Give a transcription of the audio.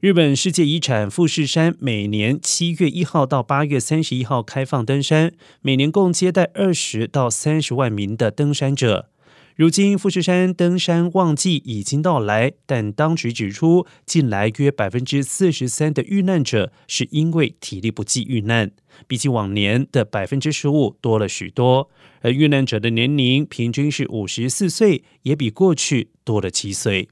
日本世界遗产富士山每年七月一号到八月三十一号开放登山每年共接待二十到三十万名的登山者如今富士山登山旺季已经到来但当局指出近来约百分之四十三的遇难者是因为体力不济遇难比起往年的百分之十五多了许多而遇难者的年龄平均是五十四岁也比过去多了七岁。